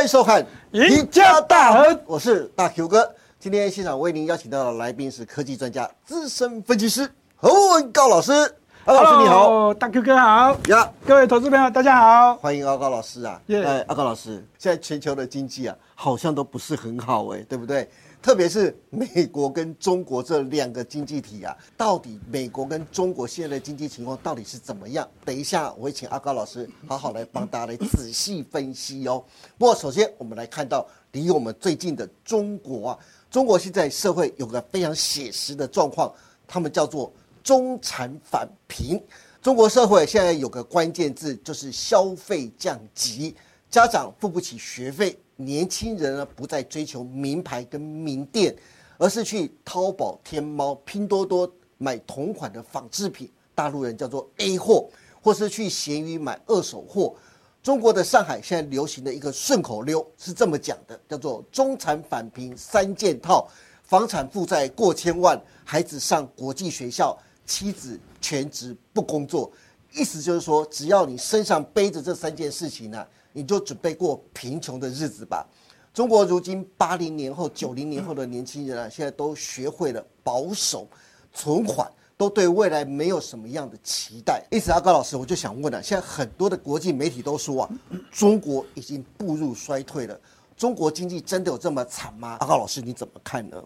欢迎收看《赢家大亨》，我是大 Q 哥。今天现场为您邀请到的来宾是科技专家、资深分析师侯文高老师。高老师你好大 Q 哥好，呀，各位投资朋友大家好。欢迎阿高老师啊。哎，阿高老师，现在全球的经济啊，好像都不是很好哎，对不对？特别是美国跟中国这两个经济体啊，到底美国跟中国现在的经济情况到底是怎么样？等一下我会请阿高老师好好来帮大家来仔细分析哦。不过首先我们来看到离我们最近的中国啊，中国现在社会有个非常写实的状况，他们叫做中产返贫。中国社会现在有个关键字，就是消费降级，家长付不起学费，年轻人呢不再追求名牌跟名店，而是去淘宝、天猫、拼多多买同款的仿制品，大陆人叫做 A 货，或是去闲鱼买二手货。中国的上海现在流行的一个顺口溜是这么讲的，叫做“中产返贫三件套”，房产负债过千万，孩子上国际学校，妻子全职不工作。意思就是说，只要你身上背着这三件事情呢、你就准备过贫穷的日子吧。中国如今八零年后、九零年后的年轻人啊，现在都学会了保守、存款，都对未来没有什么样的期待。因此，阿高老师，我就想问了、现在很多的国际媒体都说啊，中国已经步入衰退了。中国经济真的有这么惨吗？阿高老师，你怎么看呢？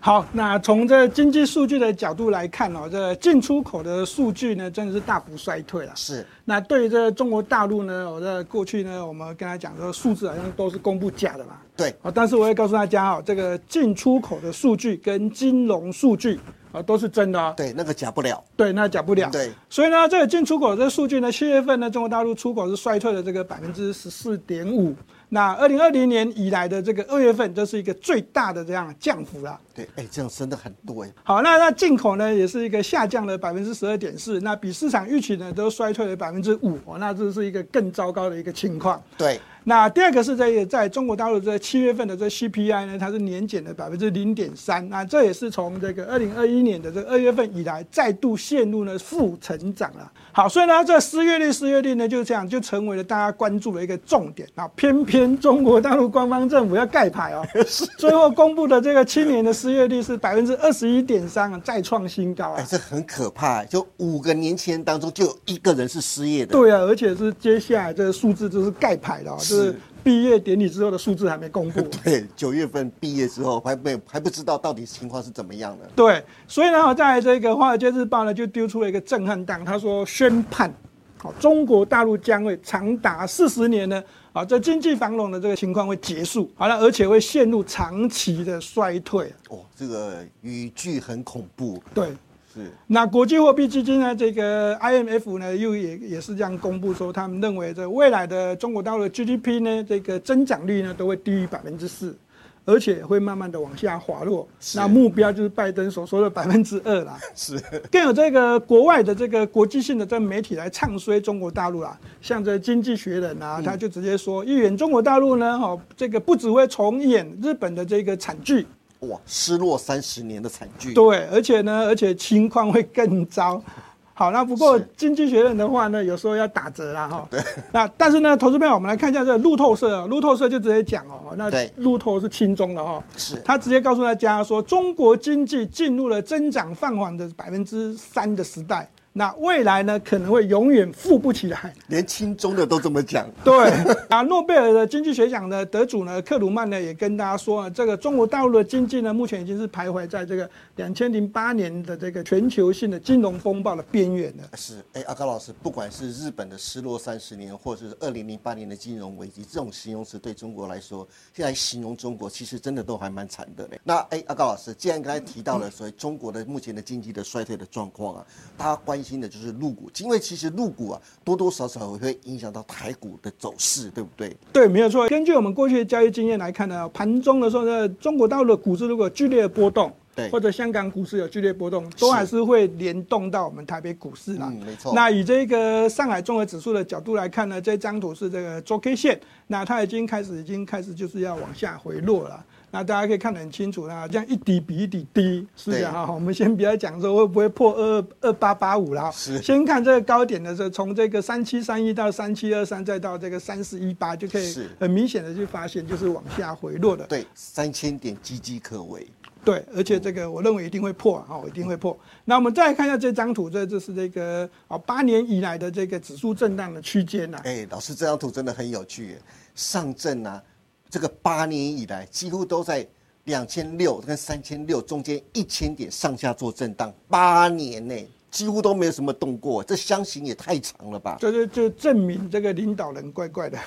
好，那从这经济数据的角度来看哦，这进出口的数据呢，真的是大幅衰退了。是那对于这中国大陆呢，我在过去呢，我们跟他讲说，数字好像都是公布假的嘛。对，啊，但是我也告诉大家哦，这个进出口的数据跟金融数据啊都是真的哦。对，那个假不了。对，那假不了。对，所以呢，这个进出口这个数据呢，七月份呢，中国大陆出口是衰退了这个百分之十四点五。那二零二零年以来的这个二月份，这是一个最大的这样降幅了。对，哎，这样升的很多哎。好，那那进口呢，也是一个下降了百分之十二点四，那比市场预期呢都衰退了百分之五，哦，那这是一个更糟糕的一个情况。对，那第二个是在在中国大陆这七月份的这 CPI 呢，它是年减了百分之零点三，那这也是从这个二零二一年的这个二月份以来再度陷入了负成长了。好，所以呢，这失业率失业率呢就这样就成为了大家关注的一个重点啊。偏偏中国大陆官方政府要盖牌哦，最后公布的这个青年的失业率是百分之二十一点三，再创新高哎，啊。这很可怕，就五个年轻人当中就有一个人是失业的。对啊，而且是接下来这个数字就是盖牌的、哦，就是毕业典礼之后的数字还没公布。对，九月份毕业之后还没还不知道到底情况是怎么样的。对，所以呢，在这个《华尔街日报》呢就丢出了一个震撼弹，他说宣判，好，中国大陆将会长达四十年呢，啊，这经济繁荣的这个情况会结束，好了，而且会陷入长期的衰退。哦，这个语句很恐怖。对，是。那国际货币基金呢，这个 IMF 呢，又也也是这样公布说，他们认为这未来的中国大陆的 GDP 呢，这个增长率呢，都会低于百分之四，而且会慢慢的往下滑落。那目标就是拜登所说的百分之二啦。是，更有这个国外的这个国际性的这个媒体来唱衰中国大陆啦，像这《经济学人》啊，他就直接说，预演中国大陆呢，哈，这个不只会重演日本的这个惨剧，哇，失落三十年的惨剧。对，而且呢，而且情况会更糟。好，那不过是经济学人的话呢，有时候要打折啦哈。对。那但是呢，投资朋友，我们来看一下这个路透社啊，路透社就直接讲哦，那对路透是轻中的哈，是他直接告诉大家说，中国经济进入了增长放缓的百分之三的时代，那未来呢可能会永远富不起来。连亲中的都这么讲。对 啊，诺贝尔的经济学奖的得主呢，克鲁曼呢也跟大家说啊，这个中国大陆的经济呢，目前已经是徘徊在这个两千零八年的这个全球性的金融风暴的边缘了。是，哎，阿高老师，不管是日本的失落三十年，或者是二零零八年的金融危机，这种形容词对中国来说，现在形容中国其实真的都还蛮惨的嘞。那哎，阿高老师，既然刚才提到了所谓中国的目前的经济的衰退的状况啊，大家关心的就是入股，因为其实入股啊多多少少会影响到台股的走势，对不对？对，没有错。根据我们过去的交易经验来看呢，盘中的时候呢，中国大陆的股市如果剧烈的波动，对或者香港股市有剧烈波动，都还是会联动到我们台北股市啦。嗯，没错。那以这个上海综合指数的角度来看呢，这张图是这个周 K 线，那它已经开始已经开始就是要往下回落了。那大家可以看得很清楚啦这样一底比一底低，是这样哈。我们先不要讲说会不会破二二八八五了，是先看这个高点的时候，从这个三七三一到三七二三，再到这个三四一八，就可以是很明显的去发现就是往下回落的。对，三千点岌岌可危。对，而且这个我认为一定会破啊，一定会破。那我们再来看一下这张图，这就是这个啊八年以来的这个指数震荡的区间呐。哎，老师这张图真的很有趣耶，上证啊，这个八年以来几乎都在两千六跟三千六中间一千点上下做震荡，八年内。几乎都没有什么动过，这箱型也太长了吧？这就就证明这个领导人怪怪的，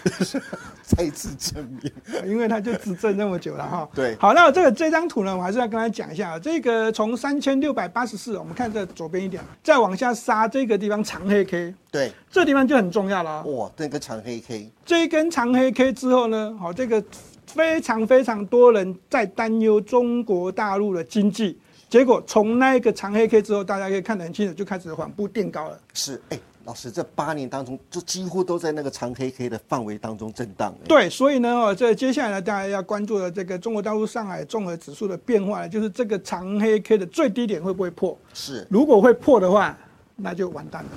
再次证明。因为他就执政那么久了哈。对好，那这个这张图呢，我还是要跟他讲一下，这个从三千六百八十四，我们看这左边一点，再往下杀这个地方长黑 K，对，这地方就很重要了哦。哇，这个长黑 K，这一根长黑 K 之后呢，好，这个非常非常多人在担忧中国大陆的经济，结果从那一个长黑 K 之后，大家可以看得很清楚，就开始缓步垫高了。是哎，老师这八年当中就几乎都在那个长黑 K 的范围当中震荡。哎，对，所以呢，哦，这接下来呢，大家要关注的这个中国大陆上海综合指数的变化，就是这个长黑 K 的最低点会不会破？是如果会破的话，那就完蛋了，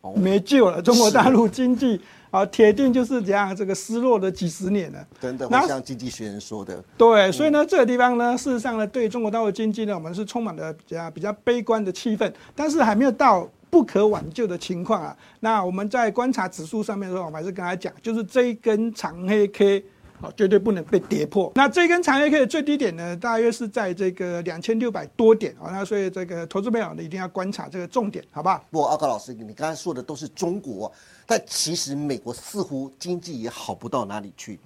哦没救了。中国大陆经济啊，铁定就是这样，这个失落了几十年了。真的像经济学人说的，对，所以呢，这个地方呢，事实上呢，对中国大陆经济呢，我们是充满了比较比较悲观的气氛，但是还没有到不可挽救的情况啊。那我们在观察指数上面的时候，我们还是跟他讲，就是这一根长黑 K。绝对不能被跌破。那这根长黑 K 的最低点呢，大约是在这个两千六百多点啊。那所以这个投资朋友呢，一定要观察这个重点，好不好？不过阿高老师，你刚才说的都是中国，但其实美国似乎经济也好不到哪里去，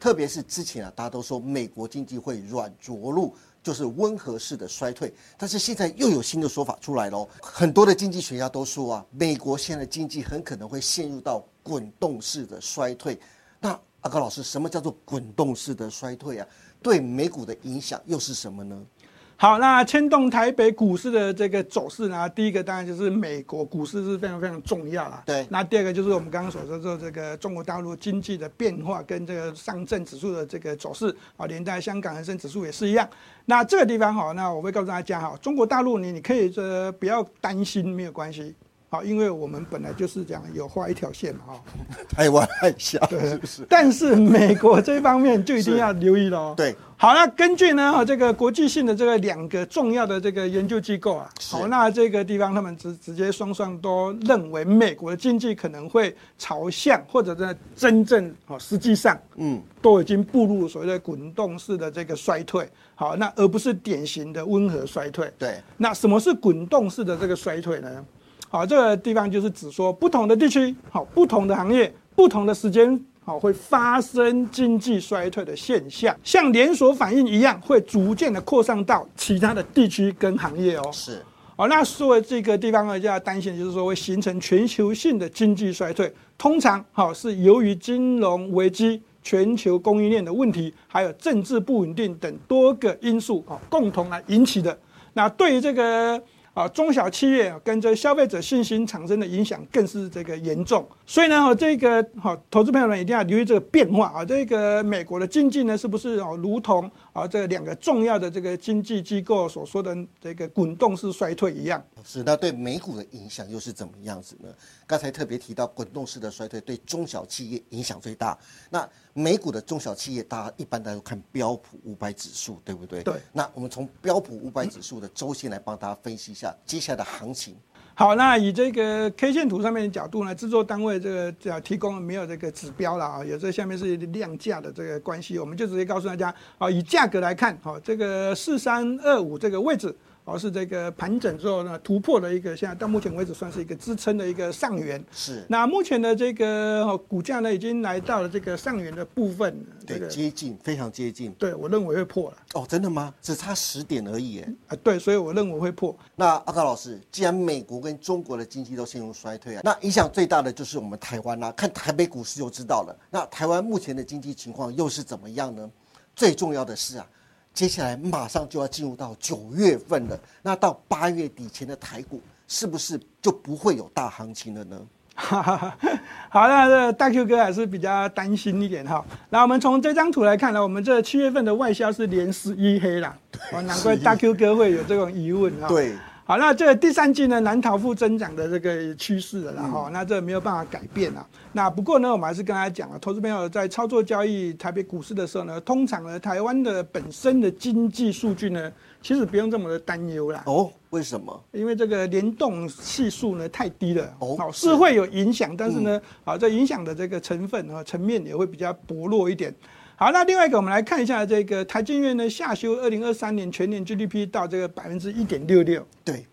特别是之前啊，大家都说美国经济会软着陆，就是温和式的衰退，但是现在又有新的说法出来喽。很多的经济学家都说啊，美国现在经济很可能会陷入到滚动式的衰退。那阿高老师，什么叫做滚动式的衰退啊？对美股的影响又是什么呢？好，那牵动台北股市的这个走势呢，第一个当然就是美国股市是非常非常重要啦。对那第二个就是我们刚刚所说的这个中国大陆经济的变化跟这个上证指数的这个走势啊，连带香港恒生指数也是一样。那这个地方哈，那我会告诉大家哈，中国大陆你你可以这不要担心，没有关系。好，因为我们本来就是这样有画一条线嘛哈。台湾海峡是不是？但是美国这方面就一定要留意了哦。对，好，那根据呢，哈，这个国际性的这个两个重要的这个研究机构啊，好，那这个地方他们直直接双双都认为美国的经济可能会朝向，或者在真正哦，实际上嗯，都已经步入所谓的滚动式的这个衰退。好，那而不是典型的温和衰退。对，那什么是滚动式的这个衰退呢？好，这个地方就是指说不同的地区，好，不同的行业，不同的时间，好，会发生经济衰退的现象，像连锁反应一样，会逐渐的扩散到其他的地区跟行业哦。是。好，那作为这个地方呢，就要担心，就是说会形成全球性的经济衰退。通常，好是由于金融危机、全球供应链的问题，还有政治不稳定等多个因素啊，共同来引起的。那对于这个啊中小企业跟这消费者信心产生的影响更是这个严重。所以呢，哦这个好投资朋友们一定要留意这个变化啊。这个美国的经济呢，是不是哦如同啊这两个重要的这个经济机构所说的这个滚动式衰退一样？是，那对美股的影响又是怎么样子呢？刚才特别提到滚动式的衰退对中小企业影响最大。那美股的中小企业，大家一般都看标普五百指数，对不对？对。那我们从标普五百指数的周线来帮大家分析一下接下来的行情。好，那以这个 K 线图上面的角度呢，制作单位这个只要提供没有这个指标了啊，有这下面是量价的这个关系，我们就直接告诉大家啊，以价格来看，好，这个四三二五这个位置。哦，是这个盘整之后呢，突破了一个现在到目前为止算是一个支撑的一个上缘。是。那目前的这个哦股价呢，已经来到了这个上缘的部分。对，接近，非常接近。对，我认为会破了。哦，真的吗？只差十点而已，哎。啊，对，所以我认为会破。那阿高老师，既然美国跟中国的经济都陷入衰退啊，那影响最大的就是我们台湾啦、看台北股市就知道了。那台湾目前的经济情况又是怎么样呢？最重要的是啊。接下来马上就要进入到九月份了，那到八月底前的台股是不是就不会有大行情了呢？好，那这大 Q 哥还是比较担心一点哈。那我们从这张图来看呢，我们这七月份的外销是连十一黑啦，哦，难怪大 Q 哥会有这种疑问哈。对。好，那这第三季呢，难逃负增长的这个趋势了啦哈，那这没有办法改变啊。那不过呢，我们还是跟大家讲啊，投资朋友在操作交易台北股市的时候呢，通常呢，台湾的本身的经济数据呢，其实不用这么的担忧啦。哦，为什么？因为这个联动系数呢太低了，哦，是会有影响，但是呢，啊，这影响的这个成分和层面也会比较薄弱一点。好，那另外一个，我们来看一下这个台积院呢下修二零二三年全年 GDP 到这个百分之一点六六。对。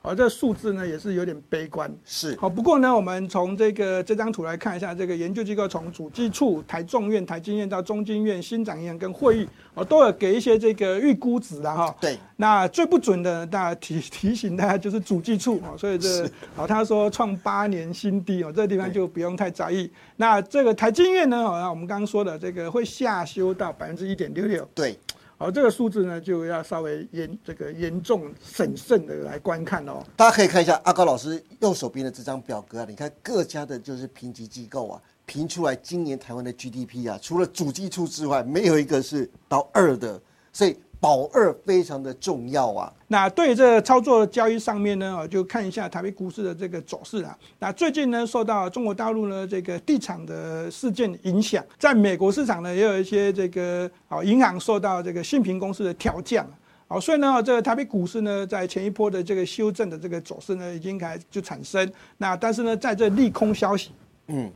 而这数字呢也是有点悲观，是好。不过呢，我们从这个这张图来看一下，这个研究机构从主计处、台中院、台经院到中经院、新展院跟会议，哦，都有给一些这个预估值的哈。对。那最不准的，大家提 提醒大家就是主计处哦，所以这哦他说创八年新低哦，这个地方就不用太在意。那这个台经院呢，好哦，我们刚刚说的这个会下修到百分之一点六六。对。好，这个数字呢，就要稍微严这个严重审慎的来观看哦。大家可以看一下阿高老师右手边的这张表格啊，你看各家的就是评级机构啊，评出来今年台湾的 GDP 啊，除了主计处之外，没有一个是到二的，所以。保二非常的重要啊。那对这操作交易上面呢，就看一下台北股市的这个走势啊。那最近呢，受到中国大陆呢这个地产的事件影响，在美国市场呢也有一些这个啊银行受到这个信评公司的调降，好，所以呢这个台北股市呢在前一波的这个修正的这个走势呢已经开始就产生。那但是呢在这利空消息，嗯。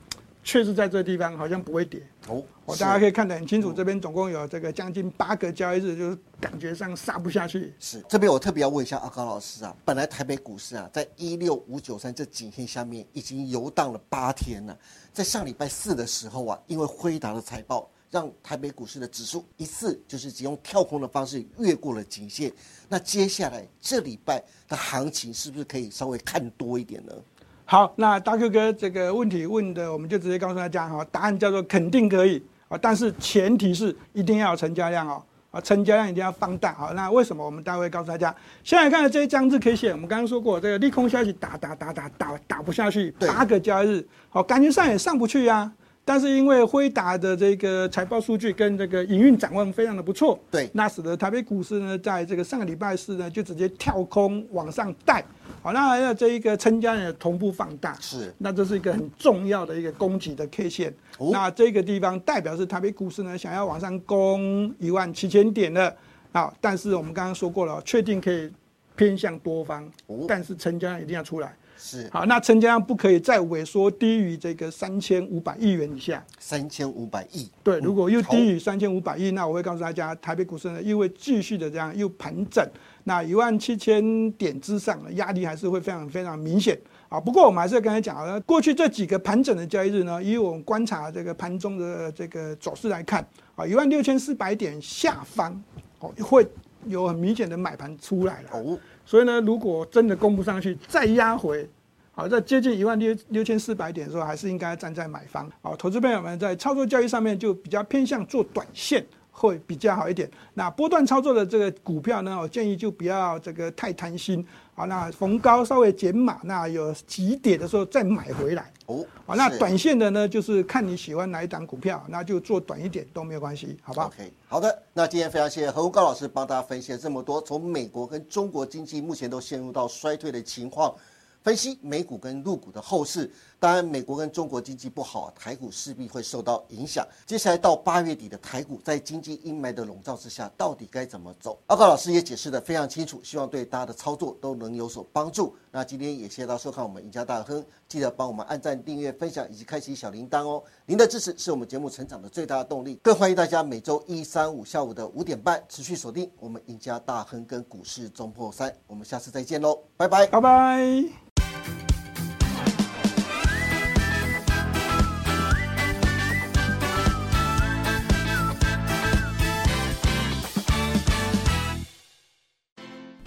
确实在这个地方好像不会跌哦，我大家可以看得很清楚，这边总共有这个将近八个交易日，就是感觉上杀不下去。是这边我特别要问一下阿高老师啊，本来台北股市啊，在一六五九三这颈线下面已经游荡了八天了，在上礼拜四的时候啊，因为辉达的财报，让台北股市的指数一次就是只用跳空的方式越过了颈线。那接下来这礼拜的行情是不是可以稍微看多一点呢？好，那大 Q 哥这个问题问的，我们就直接告诉大家哈，答案叫做肯定可以啊，但是前提是一定要有成交量哦，啊，成交量一定要放大好，那为什么我们待会告诉大家？现在看的这一张日 K 线，我们刚刚说过，这个利空消息打打打打打打不下去，八个交易日，好，感觉上也上不去呀。但是因为辉达的这个财报数据跟这个营运展望非常的不错，对，那使得台北股市呢，在这个上个礼拜四呢，就直接跳空往上带，好，那要这一个成交量同步放大，是，那这是一个很重要的一个供给的 K 线，那这个地方代表是台北股市呢，想要往上攻一万七千点的，好，但是我们刚刚说过了，确定可以偏向多方，但是成交量一定要出来。是好，那成交量不可以再萎缩低于这个三千五百亿元以下。三千五百亿，对，如果又低于三千五百亿，那我会告诉大家，台北股市呢又会继续的这样又盘整，那一万七千点之上的压力还是会非常非常明显啊。不过我们还是刚才讲了，过去这几个盘整的交易日呢，以我们观察这个盘中的这个走势来看啊，一万六千四百点下方哦会有很明显的买盘出来了哦。所以呢，如果真的攻不上去，再压回，好，在接近一万六六千四百点的时候，还是应该站在买方。好，投资朋友们在操作交易上面就比较偏向做短线。会比较好一点。那波段操作的这个股票呢，我建议就不要这个太贪心。好，那逢高稍微减码，那有急跌的时候再买回来。哦，好，那短线的呢，就是看你喜欢哪一档股票，那就做短一点都没有关系，好吧？OK，好的。那今天非常谢谢何文高老师帮大家分析了这么多，从美国跟中国经济目前都陷入到衰退的情况。分析美股跟陆股的后市，当然美国跟中国经济不好，台股势必会受到影响。接下来到八月底的台股，在经济阴霾的笼罩之下，到底该怎么走？阿高老师也解释的非常清楚，希望对大家的操作都能有所帮助。那今天也谢谢大家收看我们赢家大亨，记得帮我们按赞、订阅、分享以及开启小铃铛哦。您的支持是我们节目成长的最大的动力。更欢迎大家每周一、三、五下午的五点半持续锁定我们赢家大亨跟股市中破三。我们下次再见喽，拜拜，拜拜。